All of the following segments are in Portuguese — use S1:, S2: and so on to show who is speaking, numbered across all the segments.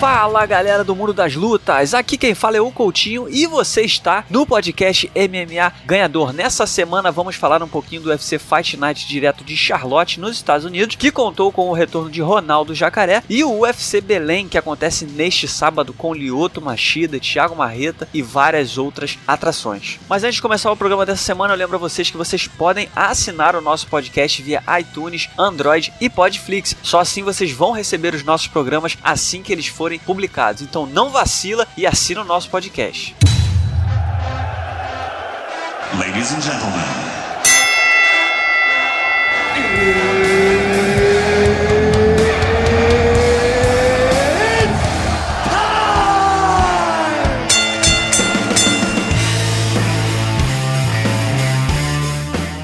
S1: Fala galera do mundo das lutas, aqui quem fala é o Coutinho e você está no podcast MMA Ganhador. Nessa semana vamos falar um pouquinho do UFC Fight Night direto de Charlotte, nos Estados Unidos, que contou com o retorno de Ronaldo Jacaré e o UFC Belém, que acontece neste sábado com Lioto Machida, Thiago Marreta e várias outras atrações. Mas antes de começar o programa dessa semana, eu lembro a vocês que vocês podem assinar o nosso podcast via iTunes, Android e Podflix. Só assim vocês vão receber os nossos programas assim que eles forem forem publicados. Então não vacila e assina o nosso podcast. Ladies and gentlemen.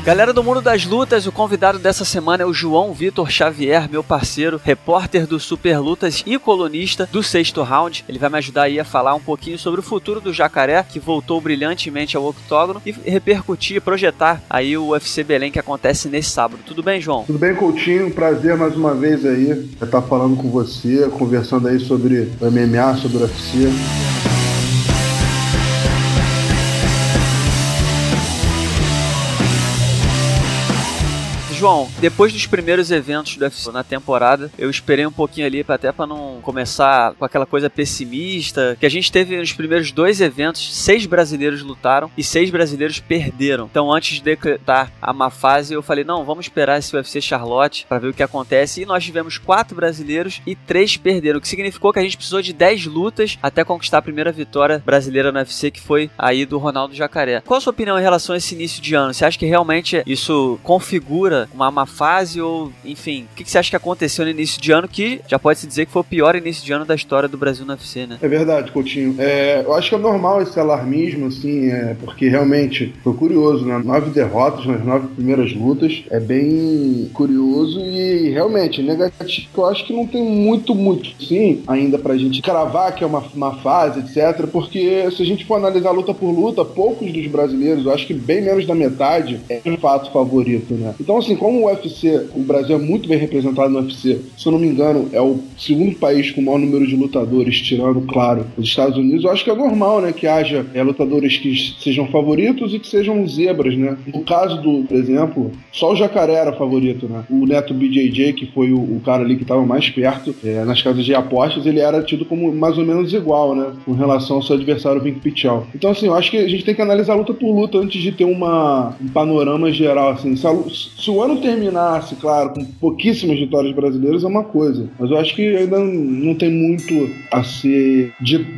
S1: Galera do mundo das lutas, o convidado dessa semana é o João Vitor Xavier, meu parceiro, repórter do Super Lutas e colunista do Sexto Round. Ele vai me ajudar aí a falar um pouquinho sobre o futuro do Jacaré, que voltou brilhantemente ao octógono, e repercutir, projetar aí o UFC Belém que acontece nesse sábado. Tudo bem, João?
S2: Tudo bem, Coutinho. Prazer mais uma vez aí estar falando com você, conversando aí sobre o MMA, sobre o UFC.
S1: João, depois dos primeiros eventos do UFC na temporada, eu esperei um pouquinho ali até para não começar com aquela coisa pessimista, que a gente teve nos primeiros dois eventos, seis brasileiros lutaram e seis brasileiros perderam. Então, antes de decretar a má fase, eu falei, não, vamos esperar esse UFC Charlotte para ver o que acontece. E nós tivemos quatro brasileiros e três perderam, o que significou que a gente precisou de dez lutas até conquistar a primeira vitória brasileira no UFC, que foi aí do Ronaldo Jacaré. Qual a sua opinião em relação a esse início de ano? Você acha que realmente isso configura uma má fase ou, enfim, o que, que você acha que aconteceu no início de ano que já pode se dizer que foi o pior início de ano da história do Brasil no UFC, né?
S2: É verdade, Coutinho. É, eu acho que é normal esse alarmismo, assim, é, porque realmente foi curioso, né? Nove derrotas nas nove primeiras lutas é bem curioso e realmente negativo. Eu acho que não tem muito, muito, sim, ainda pra gente cravar que é uma, uma fase, etc. Porque se a gente for analisar luta por luta, poucos dos brasileiros, eu acho que bem menos da metade, é de fato favorito, né? Então, assim, como o UFC, o Brasil é muito bem representado no UFC, se eu não me engano, é o segundo país com o maior número de lutadores, tirando, claro, os Estados Unidos, eu acho que é normal, né, que haja é, lutadores que sejam favoritos e que sejam zebras, né? No caso do, por exemplo, só o Jacaré era favorito, né? O Neto BJJ, que foi o, o cara ali que estava mais perto, é, nas casas de apostas, ele era tido como mais ou menos igual, né? Com relação ao seu adversário Vink Pichal. Então, assim, eu acho que a gente tem que analisar luta por luta antes de ter uma, um panorama geral, assim. Se, a, se o ano terminasse, claro, com pouquíssimas vitórias brasileiras é uma coisa, mas eu acho que ainda não tem muito a ser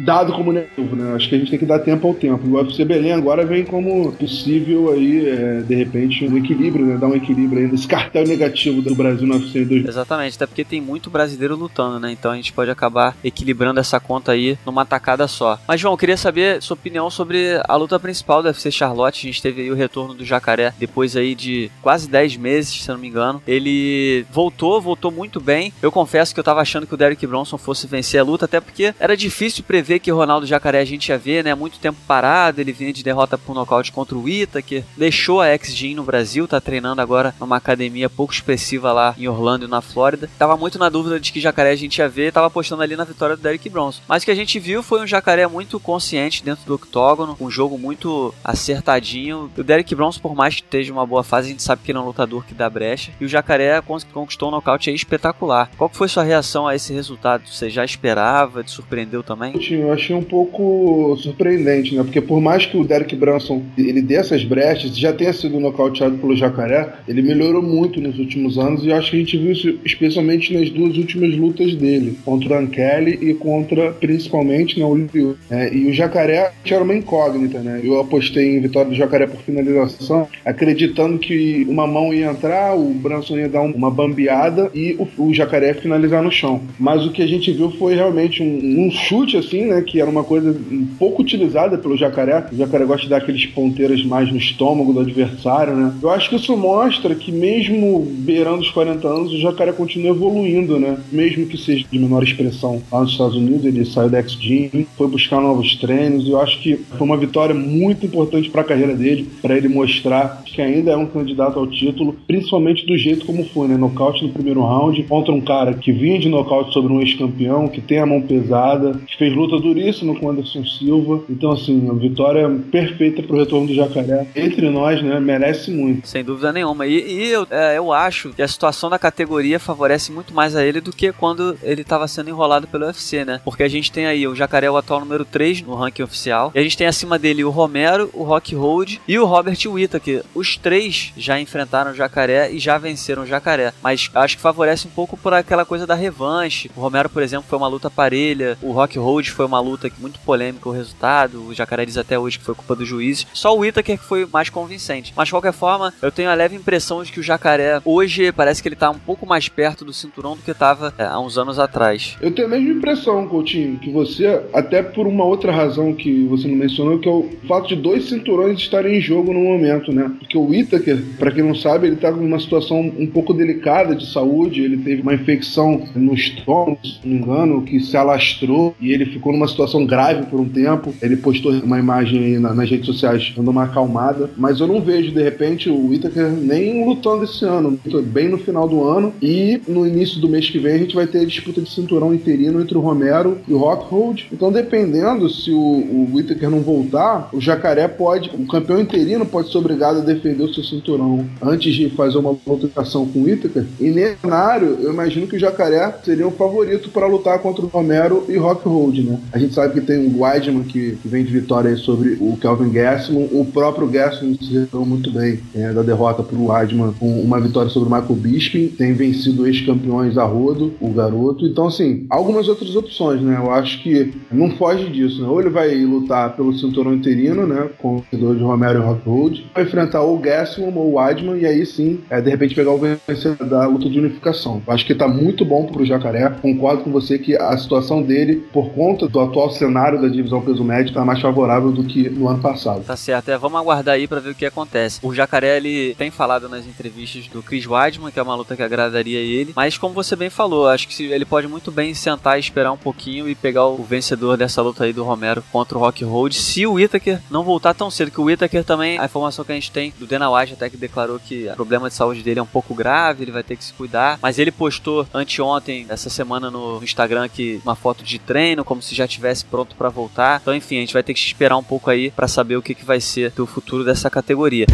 S2: dado como negativo, né? Acho que a gente tem que dar tempo ao tempo. O UFC Belém agora vem como possível aí, é, de repente, um equilíbrio, né? Dar um equilíbrio aí nesse cartel negativo do Brasil no UFC 2000.
S1: Exatamente, até porque tem muito brasileiro lutando, né? Então a gente pode acabar equilibrando essa conta aí numa tacada só. Mas, João, eu queria saber sua opinião sobre a luta principal do UFC Charlotte. A gente teve aí o retorno do Jacaré depois aí de quase 10 meses meses, se eu não me engano. Ele voltou, voltou muito bem. Eu confesso que eu tava achando que o Derek Bronson fosse vencer a luta, até porque era difícil prever que Ronaldo Jacaré a gente ia ver, né? Muito tempo parado, ele vinha de derrota por nocaute contra o Ita, que deixou a X-Gym no Brasil, tá treinando agora numa academia pouco expressiva lá em Orlando e na Flórida. Tava muito na dúvida de que Jacaré a gente ia ver, tava apostando ali na vitória do Derek Bronson. Mas o que a gente viu foi um Jacaré muito consciente dentro do octógono, um jogo muito acertadinho. O Derek Bronson, por mais que esteja uma boa fase, a gente sabe que ele é um lutador que dá brecha. E o Jacaré conquistou um nocaute aí espetacular. Qual foi sua reação a esse resultado? Você já esperava? Te surpreendeu também?
S2: Eu achei um pouco surpreendente, né? Porque por mais que o Derek Branson ele dê essas brechas, já tenha sido nocauteado pelo Jacaré, ele melhorou muito nos últimos anos e acho que a gente viu isso especialmente nas duas últimas lutas dele, contra o Ankeli e contra, principalmente, né, o Liu. É, e o Jacaré era uma incógnita, né? Eu apostei em vitória do Jacaré por finalização, acreditando que uma mão ia entrar o Branson ia dar uma bambeada e o, o Jacaré finalizar no chão. Mas o que a gente viu foi realmente um, um, chute, assim, né? Que era uma coisa pouco utilizada pelo Jacaré. O Jacaré gosta de dar aqueles ponteiras mais no estômago do adversário, né? Eu acho que isso mostra que mesmo beirando os 40 anos, o Jacaré continua evoluindo, né? Mesmo que seja de menor expressão. Lá nos Estados Unidos, ele saiu da X-Gym, foi buscar novos treinos. Eu acho que foi uma vitória muito importante para a carreira dele, para ele mostrar que ainda é um candidato ao título principalmente do jeito como foi, né? Nocaute no primeiro round contra um cara que vinha de nocaute sobre um ex-campeão, que tem a mão pesada, que fez luta duríssima com Anderson Silva. Então, assim, a vitória perfeita pro retorno do Jacaré. Entre nós, né? Merece muito.
S1: Sem dúvida nenhuma. E, e eu, é, eu acho que a situação da categoria favorece muito mais a ele do que quando ele estava sendo enrolado pelo UFC, né? Porque a gente tem aí o Jacaré, o atual número 3 no ranking oficial. E a gente tem acima dele o Romero, o Rock Hold e o Robert Whittaker. Os três já enfrentaram o Jacaré e já venceram o Jacaré. Mas acho que favorece um pouco por aquela coisa da revanche. O Romero, por exemplo, foi uma luta parelha. O Rock Hold foi uma luta muito polêmica o resultado. O Jacaré diz até hoje que foi culpa do juiz. Só o Whittaker que foi mais convincente. Mas de qualquer forma, eu tenho a leve impressão de que o Jacaré hoje parece que ele tá um pouco mais perto do cinturão do que estava é, há uns anos atrás.
S2: Eu tenho a mesma impressão, Coutinho, que você, até por uma outra razão que você não mencionou, que é o fato de dois cinturões estarem em jogo no momento, né? Porque o Whittaker, para quem não sabe, ele tá com uma situação um pouco delicada de saúde, ele teve uma infecção no estômago, se não me engano, que se alastrou e ele ficou numa situação grave por um tempo. Ele postou uma imagem aí nas redes sociais dando uma acalmada, mas eu não vejo, de repente, o Whittaker nem lutando esse ano, bem no final do ano e no início do mês que vem a gente vai ter a disputa de cinturão interino entre o Romero e o Rockhold. Então, dependendo se o, o Whittaker não voltar, o Jacaré pode, o campeão interino pode ser obrigado a defender o seu cinturão antes de fazer uma votação com o Whittaker. E nesse cenário, eu imagino que o Jacaré seria um favorito para lutar contra o Romero e Rockhold, né? A gente sabe que tem o Weidman que, vem de vitória aí sobre o Kelvin Gastelum, o próprio Gastelum se retornou muito bem é, da derrota para o Weidman com uma vitória sobre o Michael Bisping, tem vencido ex-campeões a rodo, o garoto. Então, assim, algumas outras opções, né? Eu acho que não foge disso, né? Ou ele vai lutar pelo cinturão interino, né? Com o de Romero e Rockhold, vai enfrentar ou o Gastelum ou o Weidman, e aí sim, é, de repente pegar o vencedor da luta de unificação. Acho que tá muito bom pro Jacaré. Concordo com você que a situação dele, por conta do atual cenário da divisão peso médio, tá mais favorável do que no ano passado.
S1: Tá certo, é, vamos aguardar aí para ver o que acontece. O Jacaré, ele tem falado nas entrevistas do Chris Weidman, que é uma luta que agradaria ele, mas como você bem falou, acho que ele pode muito bem sentar e esperar um pouquinho e pegar o vencedor dessa luta aí do Romero contra o Rock Road, se o Whittaker não voltar tão cedo, que o Whittaker também, a informação que a gente tem do Dana White até que declarou que o problema de saúde dele é um pouco grave, ele vai ter que se cuidar, mas ele postou anteontem, essa semana no Instagram que uma foto de treino, como se já tivesse pronto para voltar. Então, enfim, a gente vai ter que esperar um pouco aí para saber o que, que vai ser do futuro dessa categoria.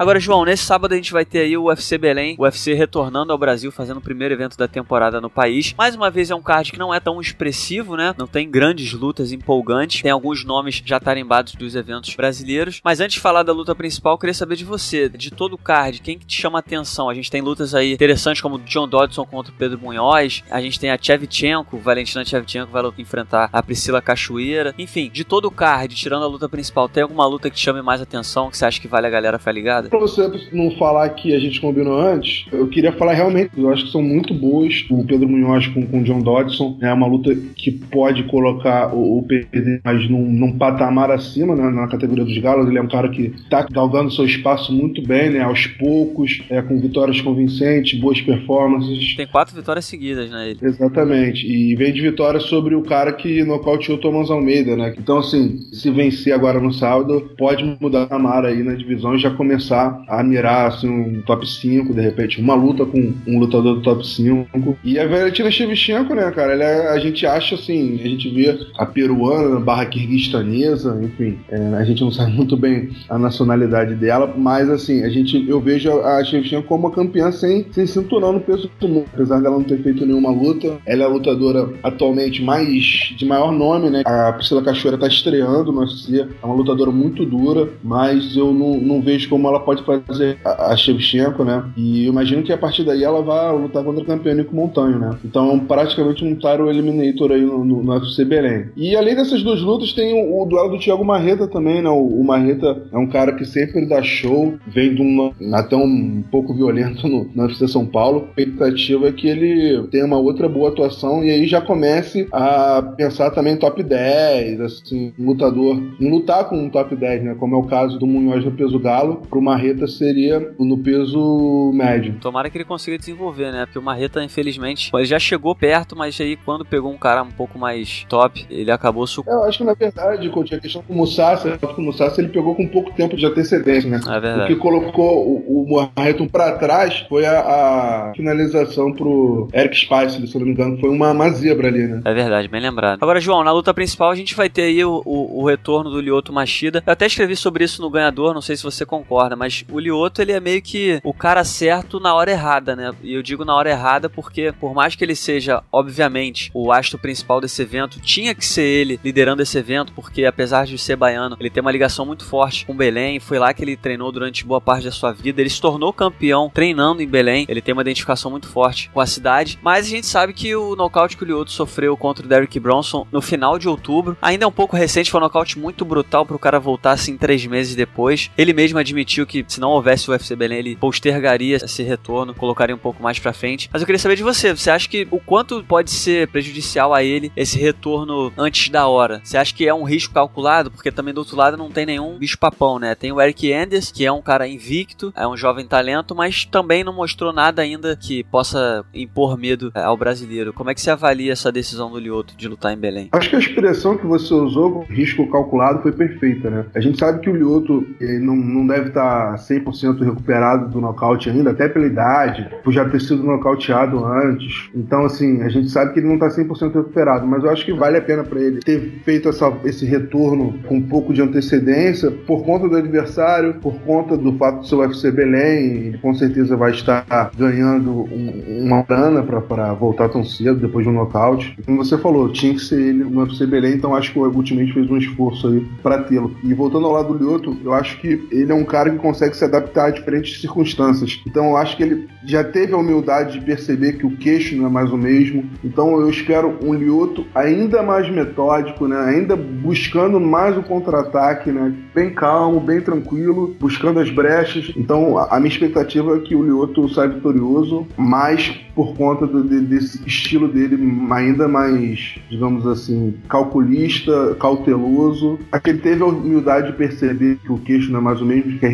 S1: Agora, João, nesse sábado a gente vai ter aí o UFC Belém, o UFC retornando ao Brasil, fazendo o primeiro evento da temporada no país. Mais uma vez é um card que não é tão expressivo, né? Não tem grandes lutas empolgantes. Tem alguns nomes já tarimbados dos eventos brasileiros. Mas antes de falar da luta principal, eu queria saber de você, de todo o card, quem que te chama a atenção? A gente tem lutas aí interessantes como John Dodson contra o Pedro Munhoz. A gente tem a Chevchenko, Valentina Chevchenko vai enfrentar a Priscila Cachoeira. Enfim, de todo o card, tirando a luta principal, tem alguma luta que te chame mais atenção, que você acha que vale a galera ficar ligada?
S2: Pra você não falar que a gente combinou antes, eu queria falar realmente, eu acho que são muito boas. O Pedro Munhoz com o John Dodson é uma luta que pode colocar o, o PD mais num, num patamar acima né, na categoria dos galos. Ele é um cara que tá galgando seu espaço muito bem, né? Aos poucos, é, com vitórias convincentes, boas performances.
S1: Tem quatro vitórias seguidas, né? Ele.
S2: Exatamente. E vem de vitória sobre o cara que nocauteou Thomas Almeida, né? Então, assim, se vencer agora no sábado, pode mudar a mar aí na divisão e já começar a mirar assim, um top 5, de repente, uma luta com um lutador do top 5. E a Valentina Shevchenko, né, cara, é, a gente acha assim, a gente vê a peruana barra kirguistanesa, enfim, é, a gente não sabe muito bem a nacionalidade dela, mas assim, a gente, eu vejo a Shevchenko como uma campeã sem, sem cinturão no peso do mundo, apesar dela não ter feito nenhuma luta. Ela é a lutadora atualmente mais de maior nome, né? A Priscila Cachoeira tá estreando no UFC, é uma lutadora muito dura, mas eu não, não vejo como ela pode fazer a, Shevchenko, né? E imagino que a partir daí ela vai lutar contra o campeão Nico Montanho, né? Então, praticamente um Tyro Eliminator aí no, no, no Belém. E além dessas duas lutas, tem o, o duelo do Thiago Marreta também, né? O, o, Marreta é um cara que sempre dá show, vem de um até um pouco violento no, no UFC São Paulo. A expectativa é que ele tenha uma outra boa atuação e aí já comece a pensar também top 10, assim, um lutador, em lutar com um top 10, né? Como é o caso do Munhoz no peso galo, pro Marreta seria no peso médio.
S1: Tomara que ele consiga desenvolver, né? Porque o Marreta, infelizmente, ele já chegou perto, mas aí quando pegou um cara um pouco mais top, ele acabou
S2: sucumbindo. Eu acho que na verdade, Coutinho, a questão com o Mussassa, o Mussassa ele pegou com pouco tempo de antecedência, né?
S1: É verdade.
S2: O que colocou o, o Marreta para trás foi a, a, finalização pro Eric Spice, se não me engano, foi uma, uma zebra ali, né?
S1: É verdade, bem lembrado. Agora, João, na luta principal a gente vai ter aí o, o, o retorno do Lyoto Machida. Eu até escrevi sobre isso no Ganhador, não sei se você concorda, mas o Lyoto ele é meio que o cara certo na hora errada, né? E eu digo na hora errada porque, por mais que ele seja, obviamente, o astro principal desse evento, tinha que ser ele liderando esse evento, porque apesar de ser baiano, ele tem uma ligação muito forte com Belém. Foi lá que ele treinou durante boa parte da sua vida. Ele se tornou campeão treinando em Belém. Ele tem uma identificação muito forte com a cidade. Mas a gente sabe que o nocaute que o Lyoto sofreu contra o Derrick Bronson no final de outubro ainda é um pouco recente. Foi um nocaute muito brutal para o cara voltar assim três meses depois. Ele mesmo admitiu que se não houvesse o UFC Belém, ele postergaria esse retorno, colocaria um pouco mais para frente. Mas eu queria saber de você. Você acha que o quanto pode ser prejudicial a ele esse retorno antes da hora? Você acha que é um risco calculado? Porque também do outro lado não tem nenhum bicho papão, né? Tem o Eric Enders, que é um cara invicto, é um jovem talento, mas também não mostrou nada ainda que possa impor medo é, ao brasileiro. Como é que você avalia essa decisão do Lioto de lutar em Belém?
S2: Acho que a expressão que você usou, risco calculado, foi perfeita, né? A gente sabe que o Lioto não, não deve estar 100% recuperado do nocaute ainda, até pela idade, por já ter sido nocauteado antes. Então, assim, a gente sabe que ele não está 100% recuperado, mas eu acho que vale a pena para ele ter feito essa, esse retorno com um pouco de antecedência por conta do adversário, por conta do fato de ser o UFC Belém, ele com certeza vai estar ganhando um, uma grana para voltar tão cedo depois de um nocaute. Como você falou, tinha que ser ele no UFC Belém, então acho que o Ultimate fez um esforço aí para tê-lo. E voltando ao lado do Lyoto, eu acho que ele é um cara que consegue se adaptar a diferentes circunstâncias. Então eu acho que ele já teve a humildade de perceber que o queixo não é mais o mesmo. Então eu espero um Lyoto ainda mais metódico, né? Ainda buscando mais o contra-ataque, né? Bem calmo, bem tranquilo, buscando as brechas. Então a minha expectativa é que o Lyoto saia vitorioso, mais por conta do, de, desse estilo dele ainda mais, digamos assim, calculista, cauteloso. Aquele teve a humildade de perceber que o queixo não é mais o mesmo, que a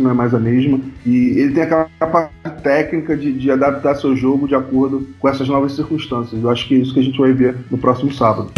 S2: não é mais a mesma. E ele tem aquela capacidade técnica de, de adaptar seu jogo de acordo com essas novas circunstâncias. Eu acho que é isso que a gente vai ver no próximo sábado.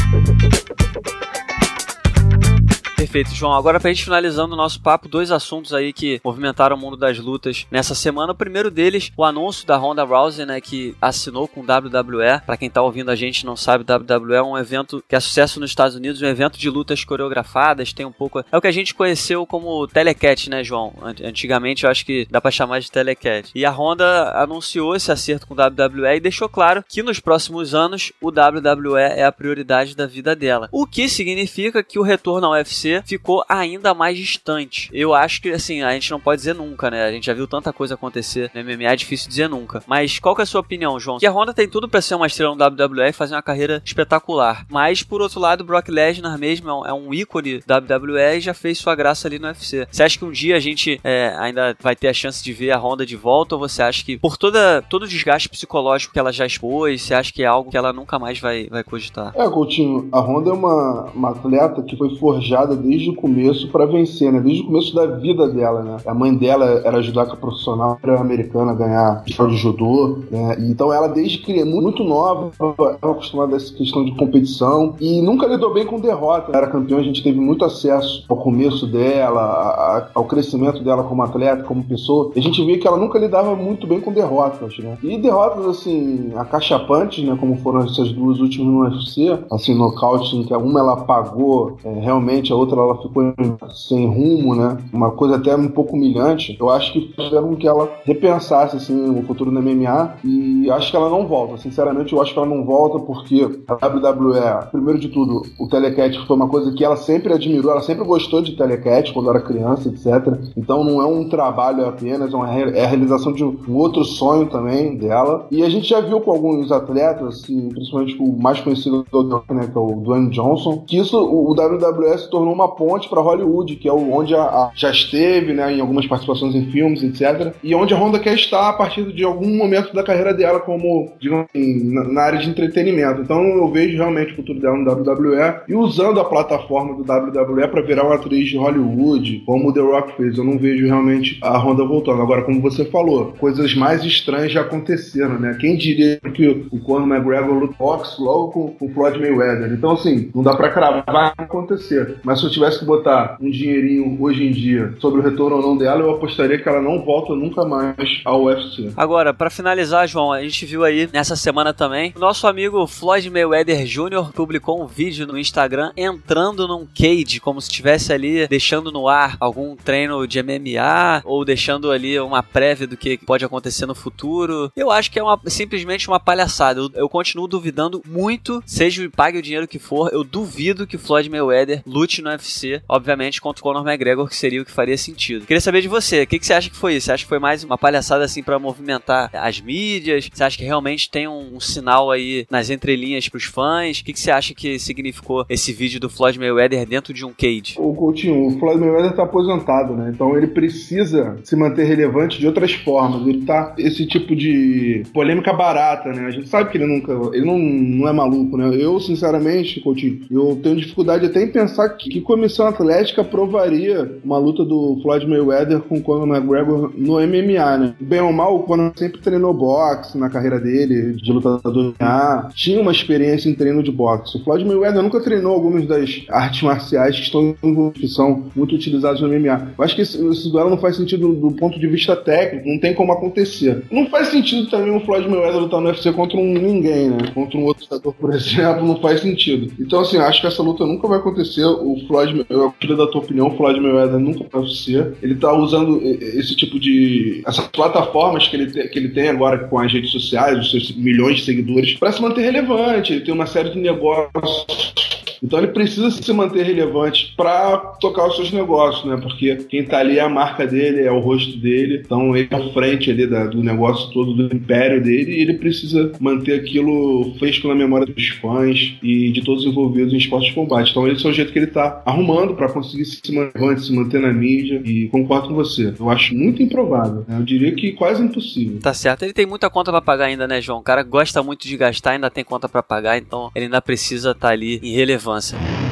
S1: Perfeito, João. Agora, pra gente finalizando o nosso papo, dois assuntos aí que movimentaram o mundo das lutas nessa semana. O primeiro deles, o anúncio da Ronda Rousey, né, que assinou com o WWE. Pra quem tá ouvindo a gente não sabe, WWE é um evento que é sucesso nos Estados Unidos, um evento de lutas coreografadas, tem um pouco... É o que a gente conheceu como Telecat, né, João? Antigamente eu acho que dá pra chamar de Telecat. E a Honda anunciou esse acerto com o WWE e deixou claro que nos próximos anos o WWE é a prioridade da vida dela. O que significa que o retorno ao UFC ficou ainda mais distante. Eu acho que, assim, a gente não pode dizer nunca, né? A gente já viu tanta coisa acontecer no MMA, é difícil dizer nunca. Mas qual que é a sua opinião, João? Que a Honda tem tudo para ser uma estrela no WWE e fazer uma carreira espetacular. Mas, por outro lado, Brock Lesnar mesmo é um é ícone WWE e já fez sua graça ali no UFC. Você acha que um dia a gente é, ainda vai ter a chance de ver a Honda de volta ou você acha que, por toda, todo o desgaste psicológico que ela já expôs, você acha que é algo que ela nunca mais vai, vai cogitar?
S2: É, Coutinho, a Honda é uma, uma atleta que foi forjada desde o começo para vencer, né? Desde o começo da vida dela, né? A mãe dela era judoca profissional, era americana, ganhar de judô, né? Então ela desde que muito nova, estava acostumada a essa questão de competição e nunca lidou bem com derrota. Era campeã, a gente teve muito acesso ao começo dela, a, ao crescimento dela como atleta, como pessoa. A gente via que ela nunca lidava muito bem com derrotas, né? E derrotas assim, acachapantes, né? Como foram essas duas últimas no UFC, assim, nocaute em que uma ela pagou é, realmente, a outra outra ela ficou sem rumo, né? Uma coisa até um pouco humilhante. Eu acho que fizeram que ela repensasse assim o futuro da MMA e acho que ela não volta. Sinceramente, eu acho que ela não volta porque a WWE, primeiro de tudo, o telecat foi uma coisa que ela sempre admirou, ela sempre gostou de telecat quando era criança, etc. Então não é um trabalho apenas, é, uma, é a realização de um outro sonho também dela. E a gente já viu com alguns atletas, assim, principalmente o mais conhecido do né, que é o Dwayne Johnson, que isso o WWE se tornou uma ponte para Hollywood, que é onde a, a, já esteve, né, em algumas participações em filmes, etc. E onde a Honda quer estar a partir de algum momento da carreira dela como, digamos assim, na, na área de entretenimento. Então eu vejo realmente o futuro dela no WWE e usando a plataforma do WWE para virar uma atriz de Hollywood, como o The Rock fez. Eu não vejo realmente a Honda voltando. Agora, como você falou, coisas mais estranhas já aconteceram, né? Quem diria que o Conor McGregor luta boxe logo com, o Floyd Mayweather? Então, assim, não dá pra cravar acontecer. Mas eu tivesse que botar um dinheirinho hoje em dia sobre o retorno ou não dela, eu apostaria que ela não volta nunca mais ao UFC.
S1: Agora, para finalizar, João, a gente viu aí nessa semana também, o nosso amigo Floyd Mayweather Jr. publicou um vídeo no Instagram entrando num cage, como se estivesse ali deixando no ar algum treino de MMA ou deixando ali uma prévia do que pode acontecer no futuro. Eu acho que é uma, simplesmente uma palhaçada. Eu, eu continuo duvidando muito, seja pague o dinheiro que for, eu duvido que Floyd Mayweather lute no UFC, obviamente contra o Conor McGregor, que seria o que faria sentido. Queria saber de você, o que, que você acha que foi isso? Você acha que foi mais uma palhaçada assim para movimentar as mídias? Você acha que realmente tem um, um sinal aí nas entrelinhas pros fãs? O que, que você acha que significou esse vídeo do Floyd Mayweather dentro de um cage?
S2: O Coutinho, o Floyd Mayweather tá aposentado, né? Então ele precisa se manter relevante de outras formas. Ele tá esse tipo de polêmica barata, né? A gente sabe que ele nunca, ele não, não é maluco, né? Eu, sinceramente, Coutinho, eu tenho dificuldade até em pensar que, que comissão atlética aprovaria uma luta do Floyd Mayweather com Conor McGregor no MMA, né? Bem ou mal, o Conor sempre treinou boxe na carreira dele, de lutador MMA, tinha uma experiência em treino de boxe. O Floyd Mayweather nunca treinou algumas das artes marciais que estão que são muito utilizadas no MMA. Eu acho que esse, esse duelo não faz sentido do ponto de vista técnico, não tem como acontecer. Não faz sentido também o Floyd Mayweather lutar no UFC contra um ninguém, né? Contra um outro lutador, por exemplo, não faz sentido. Então, assim, acho que essa luta nunca vai acontecer. O Floyd, eu queria da tua opinião, Floyd Mayweather nunca vai ser. Ele tá usando esse tipo de. essas plataformas que ele, te, que ele tem agora com as redes sociais, os seus milhões de seguidores, para se manter relevante. Ele tem uma série de negócios então ele precisa se manter relevante para tocar os seus negócios, né? Porque quem tá ali é a marca dele, é o rosto dele, então ele é à frente ali da, do negócio todo do império dele e ele precisa manter aquilo fresco na memória dos fãs e de todos os envolvidos em esporte de combate. Então esse é o jeito que ele tá arrumando para conseguir se manter, se manter na mídia e concordo com você. Eu acho muito improvável. Né? Eu diria que quase impossível.
S1: Tá certo. Ele tem muita conta para pagar ainda, né, João? O cara gosta muito de gastar, ainda tem conta para pagar, então ele ainda precisa estar tá ali em relevância relevância.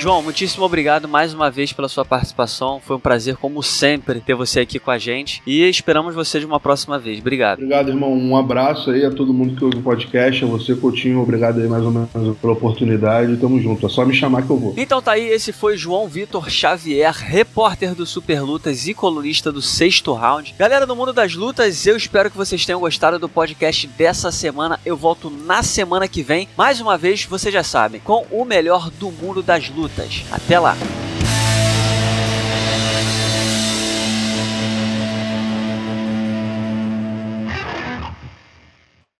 S1: João, muitíssimo obrigado mais uma vez pela sua participação. Foi um prazer, como sempre, ter você aqui com a gente. E esperamos você de uma próxima vez. Obrigado.
S2: Obrigado, irmão. Um abraço aí a todo mundo que ouve o podcast. A você, Coutinho. Obrigado aí mais ou menos pela oportunidade. Tamo junto. É só me chamar que eu vou.
S1: Então tá aí. Esse foi João Vitor Xavier, repórter do Super Lutas e colunista do Sexto Round. Galera do Mundo das Lutas, eu espero que vocês tenham gostado do podcast dessa semana. Eu volto na semana que vem. Mais uma vez, vocês já sabem, com o melhor do mundo das lutas lutas. Até lá!